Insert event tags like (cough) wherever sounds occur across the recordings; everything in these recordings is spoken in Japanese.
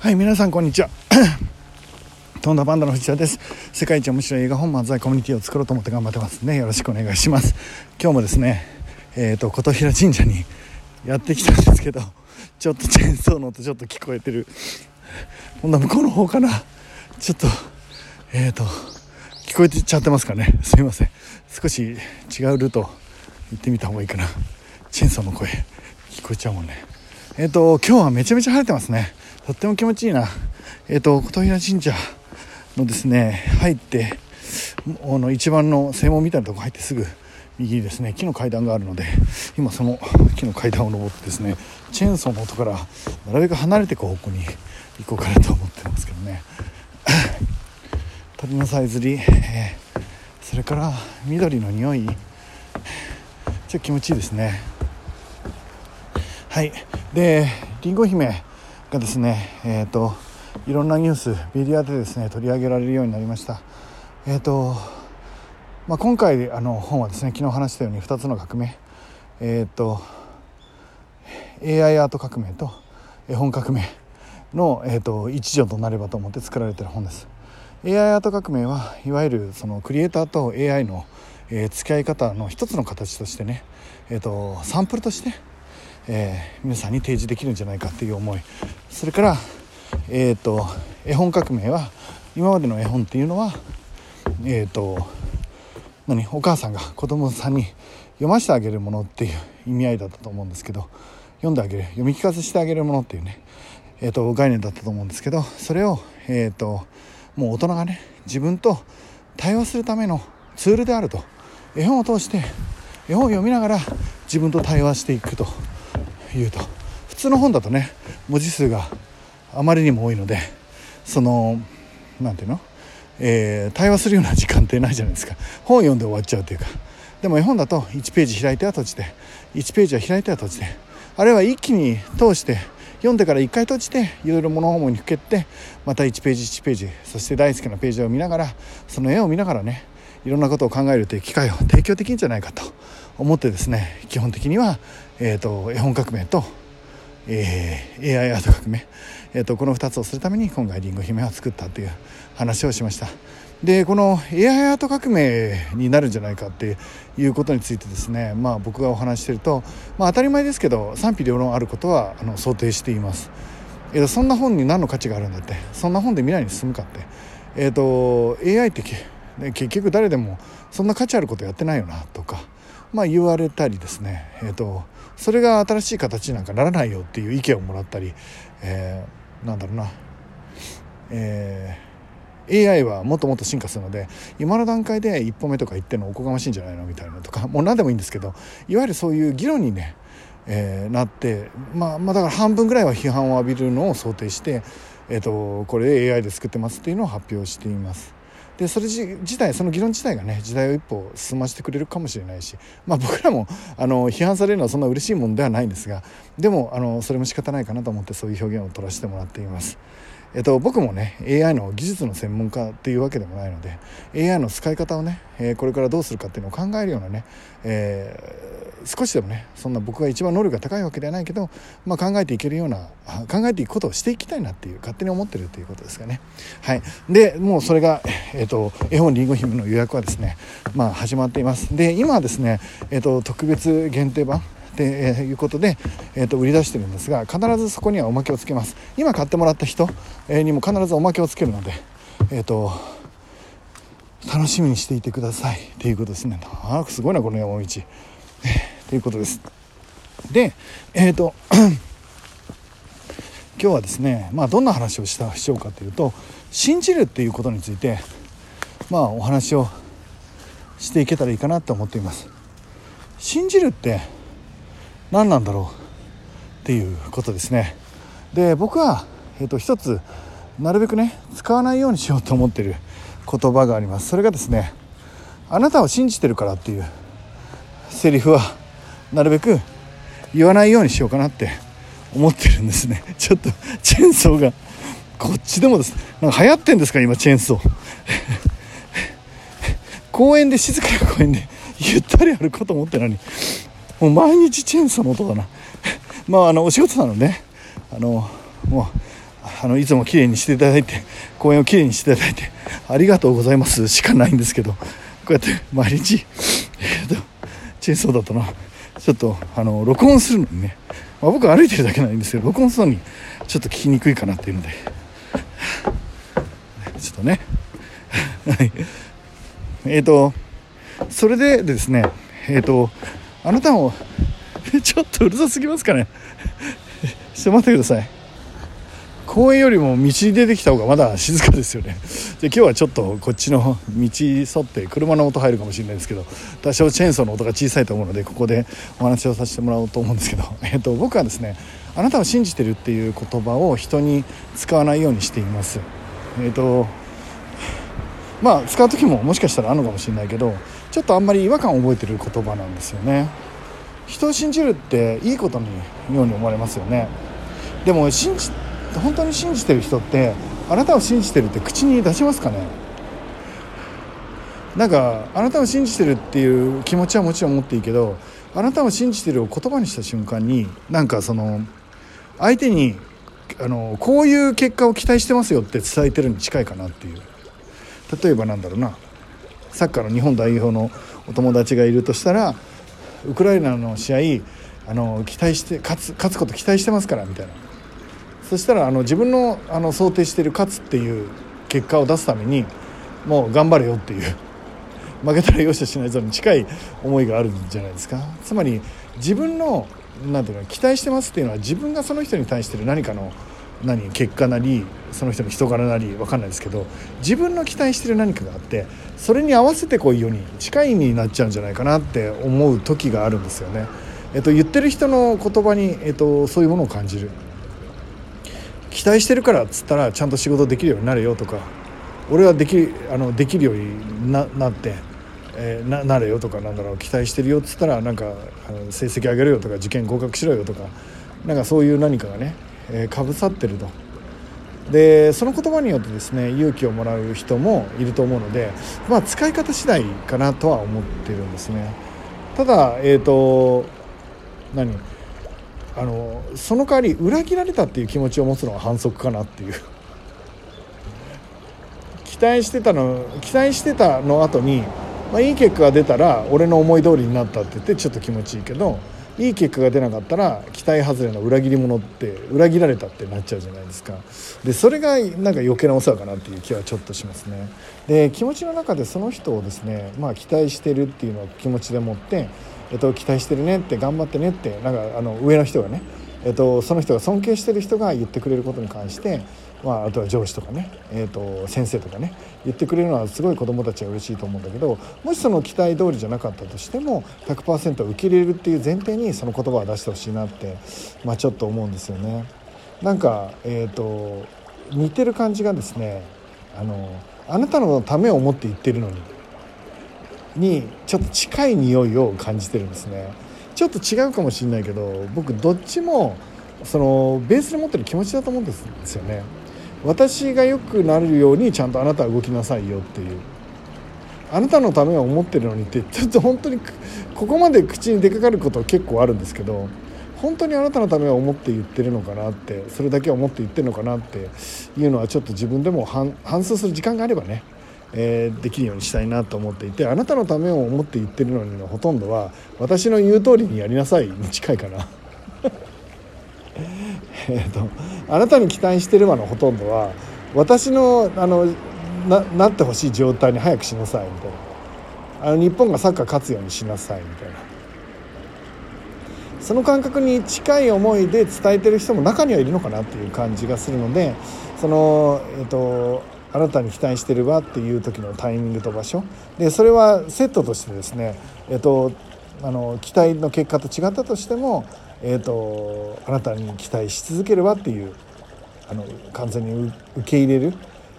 はい皆さんこんにちは。トンダパンダの藤田です。世界一面白い映画本漫才コミュニティを作ろうと思って頑張ってますね。よろしくお願いします。今日もですねえっ、ー、と琴平神社にやってきたんですけどちょっとチェーンソーの音ちょっと聞こえてる。今度は向こうの方かな。ちょっとえっ、ー、と聞こえてちゃってますかね。すいません。少し違うルート行ってみた方がいいかな。チェーンソーの声聞こえちゃうもんね。えっ、ー、と今日はめちゃめちゃ晴れてますね。とっても気持ちいいな。えっ、ー、と琴平神社のですね入ってあの一番の正門みたいなとこ入ってすぐ右にですね木の階段があるので今その木の階段を登ってですねチェーンソーの音からなるべく離れていく方向に行こうかなと思ってますけどね。(laughs) 鳥のさえずり、えー、それから緑の匂い。ちょっと気持ちいいですね。はい。でりんご姫。がですねえっ、ー、といろんなニュースメディアでですね取り上げられるようになりました。えっ、ー、とまあ、今回あの本はですね昨日話したように2つの革命。えっ、ー、と AI アート革命と絵本革命の、えーと、一助となればと思って作られてる本です。AI アート革命はいわゆるそのクリエイターと AI の、えー、付き合い方の一つの形としてね、えーとサンプルとしてえー、皆さんに提示できるんじゃないかっていう思い。それから、えーと、絵本革命は今までの絵本っていうのはえ、ー、と何お母さんが子供さんに読ませてあげるものっていう意味合いだったと思うんですけど読んであげる読み聞かせしてあげるものっていうね、えーと、概念だったと思うんですけどそれを、えーともう大人がね自分と対話するためのツールであると。絵本を通して絵本を読みながら自分と対話していくと。言うと普通の本だとね文字数があまりにも多いのでその何ていうの、えー、対話するような時間ってないじゃないですか。本読んで終わっちゃうというか。でも絵本だと1ページ開いては閉じて1ページは開いては閉じてあるいは一気に通して読んでから1回閉じていろいろ物思いにふけってまた1ページ1ページそして大好きなページを見ながらその絵を見ながらねいろんなことを考えるという機会を提供できるんじゃないかと思ってですね基本的には、えーと、絵本革命と、えー、AI アート革命、えーと、この2つをするために今回りんご姫は作ったという話をしました。でこの AI アート革命になるんじゃないかっていうことについてですねまあ僕がお話してると、まあ、当たり前ですけど賛否両論あることはあの想定しています。えー、そんな本に何の価値があるんだってそんな本で未来に進むかって、えーと AI って結局誰でもそんな価値あることやってないよなとか、まあ、言われたりですね、えーと、それが新しい形になんかならないよっていう意見をもらったり、えー、なんだろうな、えー、AI はもっともっと進化するので今の段階で一歩目とか言ってのおこがましいんじゃないのみたいなとか (laughs) もう何でもいいんですけどいわゆるそういう議論にねえー、なって、まあ、まあだから半分ぐらいは批判を浴びるのを想定して、えーとこれ AI で作ってますっていうのを発表しています。でそれ自体その議論自体がね時代を一歩進ませてくれるかもしれないし、まあ、僕らもあの批判されるのはそんな嬉しいものではないんですがでもあのそれも仕方ないかなと思ってそういう表現を取らせてもらっています。えっと、僕もね AI の技術の専門家っていうわけでもないので AI の使い方をね、えー、これからどうするかっていうのを考えるようなね、えー、少しでもねそんな僕が一番能力が高いわけではないけど、まあ、考えていけるような考えていくことをしていきたいなっていう勝手に思ってるということですかね。はい。でもうそれが、えーと、絵本りんご姫の予約はですね、まあ、始まっています。で今はですね、えーと特別限定版っていうことで、えー、と売り出してるんですが必ずそこにはおまけをつけます。今買ってもらった人にも必ずおまけをつけるのでえっ、ー、と楽しみにしていてください。っていうことですね。あすごいなこの山道。ということです。でえっ、ー、と (clears throat) 今日はですねまあどんな話をしたしようかというと信じるっていうことについてまあお話をしていけたらいいかなと思っています。信じるって何なんだろう？っていうことですね。で僕は、えーと、一つなるべくね使わないようにしようと思ってる言葉があります。それがですねあなたを信じてるからっていうセリフはなるべく言わないようにしようかなって思ってるんですね。ちょっとチェーンソーがこっちでもですなんか流行ってんですか今チェーンソー。公園で静かな公園でゆったり歩こうと思ってるのに。もう毎日チェーンソーの音だな。(laughs) まああのお仕事なので、ね、あのもうあのいつもきれいにしていただいて公園をきれいにしていただいてありがとうございます。しかないんですけどこうやって毎日、えーと、チェーンソーだとなちょっとあの録音するのにね、まあ、僕歩いてるだけなんですけど録音するのにちょっと聞きにくいかなっていうので。(laughs) ちょっとね。(laughs) はい。えっ、ー、とそれでですねえっ、ー、とあなたも (laughs) ちょっとうるさすぎますかね？(laughs) ちょっと待ってください。公園よりも道に出てきた方がまだ静かですよね。(laughs) で今日はちょっとこっちの道沿って車の音入るかもしれないですけど多少チェーンソーの音が小さいと思うのでここでお話をさせてもらおうと思うんですけど、えっと、僕はですねあなたを信じてるっていう言葉を人に使わないようにしています。えっとまあ使う時ももしかしたらあるのかもしれないけどちょっとあんまり違和感を覚えてる言葉なんですよね。人を信じるっていいことのように思われますよね。でも信じ本当に信じてる人ってあなたを信じてるって口に出しますかね？なんかあなたを信じてるっていう気持ちはもちろん持っていいけどあなたを信じてるを言葉にした瞬間になんかその相手にあのこういう結果を期待してますよって伝えてるに近いかなっていう。例えばなんだろうな。サッカーの日本代表のお友達がいるとしたらウクライナの試合あの期待して勝つ勝つこと期待してますからみたいな。そしたらあの自分のあの想定してる勝つっていう結果を出すためにもう頑張れよっていう。負けたら容赦しないぞに近い思いがあるんじゃないですか。つまり自分のなんていうか期待してますっていうのは自分がその人に対してる何かの何結果なりその人の人柄なり分かんないですけど自分の期待してる何かがあってそれに合わせてこういうように近いになっちゃうんじゃないかなって思う時があるんですよね。えっと、言ってる人の言葉に、えっと、そういうものを感じる期待してるからっつったらちゃんと仕事できるようになれよとか俺はできあのできるようにななって、えー、ななれよとかなんだろう期待してるよっつったらなんかあの成績上げるよとか受験合格しろよとかなんかそういう何かがねえかぶ、さってると。でその言葉によってですね勇気をもらう人もいると思うので、まあ、使い方次第かなとは思ってるんですね。ただえっ、ー、と何？あのその代わり裏切られたっていう気持ちを持つのは反則かなっていう (laughs) 期待してたの期待してたの後に、まあ、いい結果が出たら俺の思い通りになったって言ってちょっと気持ちいいけどいい結果が出なかったら期待外れの裏切り者って裏切られたってなっちゃうじゃないですか。でそれがなんか余計なお世話かなっていう気はちょっとしますね。で気持ちの中でその人をですねまあ期待してるっていうのを気持ちでもってえっと、期待してるねって頑張ってねってなんかあの上の人がね、えっと、その人が尊敬してる人が言ってくれることに関して、まあ、あとは上司とかね、えっと、先生とかね言ってくれるのはすごい子どもたちは嬉しいと思うんだけどもしその期待通りじゃなかったとしても100%受け入れるっていう前提にその言葉を出してほしいなって、まあ、ちょっと思うんですよね。なんか、えーと似てる感じがですねあのあなたのためを思って言ってるのににちょっと近い匂いを感じてるんですねちょっと違うかもしれないけど僕どっちもそのベースで持ってる気持ちだと思うんですよね私が良くなるようにちゃんとあなたは動きなさいよっていう。あなたのためを思ってるのにって (laughs) ちょっと本当にここまで口に出かかることは結構あるんですけど本当にあなたのためを思って言ってるのかなってそれだけは思って言ってるのかなっていうのはちょっと自分でも反芻する時間があればねえー、できるようにしたいなと思っていてあなたのためを思って言ってるのにのほとんどは私の言う通りにやりなさいに近いかな。えとあなたに期待してるわのほとんどは私のあのななってほしい状態に早くしなさいみたいな。あの日本がサッカー勝つようにしなさいみたいな。その感覚に近い思いで伝えてる人も中にはいるのかなっていう感じがするのでそのえっ、とあなたに期待してるわっていう時のタイミングと場所。でそれはセットとしてですね、えっと、あの期待の結果と違ったとしても、えっと、あなたに期待し続けるわっていうあの完全に受け入れる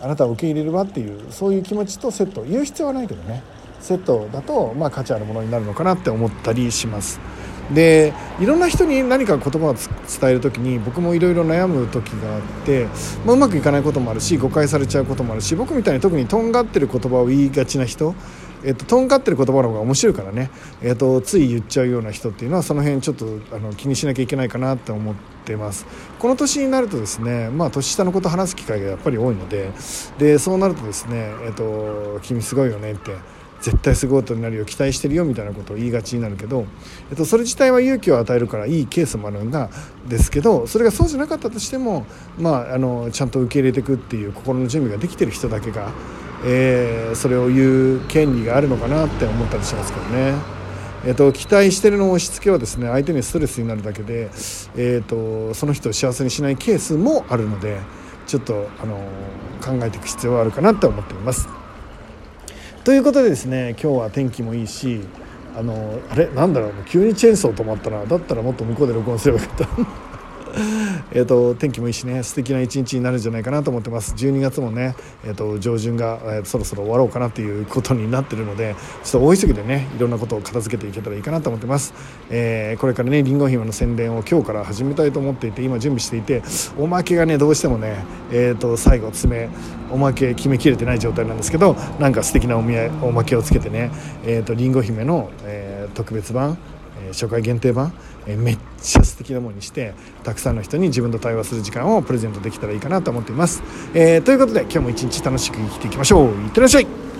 あなたを受け入れるわっていうそういう気持ちとセット言う必要はないけどねセットだと、まあ、価値あるものになるのかなって思ったりします。でいろんな人に何か言葉を伝える時に僕もいろいろ悩む時があって、まあ、うまくいかないこともあるし誤解されちゃうこともあるし僕みたいに特にとんがってる言葉を言いがちな人えーと、とんかってる言葉の方が面白いからね、えーと、つい言っちゃうような人っていうのはその辺ちょっとあの気にしなきゃいけないかなって思ってます。この年になるとですね、まあ、年下のこと話す機会がやっぱり多いのででそうなるとですね、えーと君すごいよねって絶対すごいことになるよ期待してるよみたいなことを言いがちになるけど、えっと、それ自体は勇気を与えるからいいケースもあるんだですけどそれがそうじゃなかったとしても、まあ、あのちゃんと受け入れていくっていう心の準備ができてる人だけが、えー、それを言う権利があるのかなって思ったりしますけどね。えーと、期待してるの押し付けはですね相手にストレスになるだけで、えーとその人を幸せにしないケースもあるのでちょっと、あの考えていく必要はあるかなと思っています。ということでですね今日は天気もいいしあのあれなんだろう急にチェーンソー止まったなだったらもっと向こうで録音すればよかった (laughs) えと天気もいいしね素敵な一日になるんじゃないかなと思ってます。12月もね、えーと、上旬が、えー、そろそろ終わろうかなっていうことになってるのでちょっと大急ぎでねいろんなことを片付けていけたらいいかなと思ってます、えー、これからねりんご姫の宣伝を今日から始めたいと思っていて今準備していておまけがねどうしてもね、えーと、最後詰めおまけ決めきれてない状態なんですけどなんか素敵なおおまけをつけてね、えーと、りんご姫の、えー、特別版初回限定版えめっちゃ素敵なものにしてたくさんの人に自分と対話する時間をプレゼントできたらいいかなと思っています、えー、ということで今日も一日楽しく生きていきましょう。いってらっしゃい。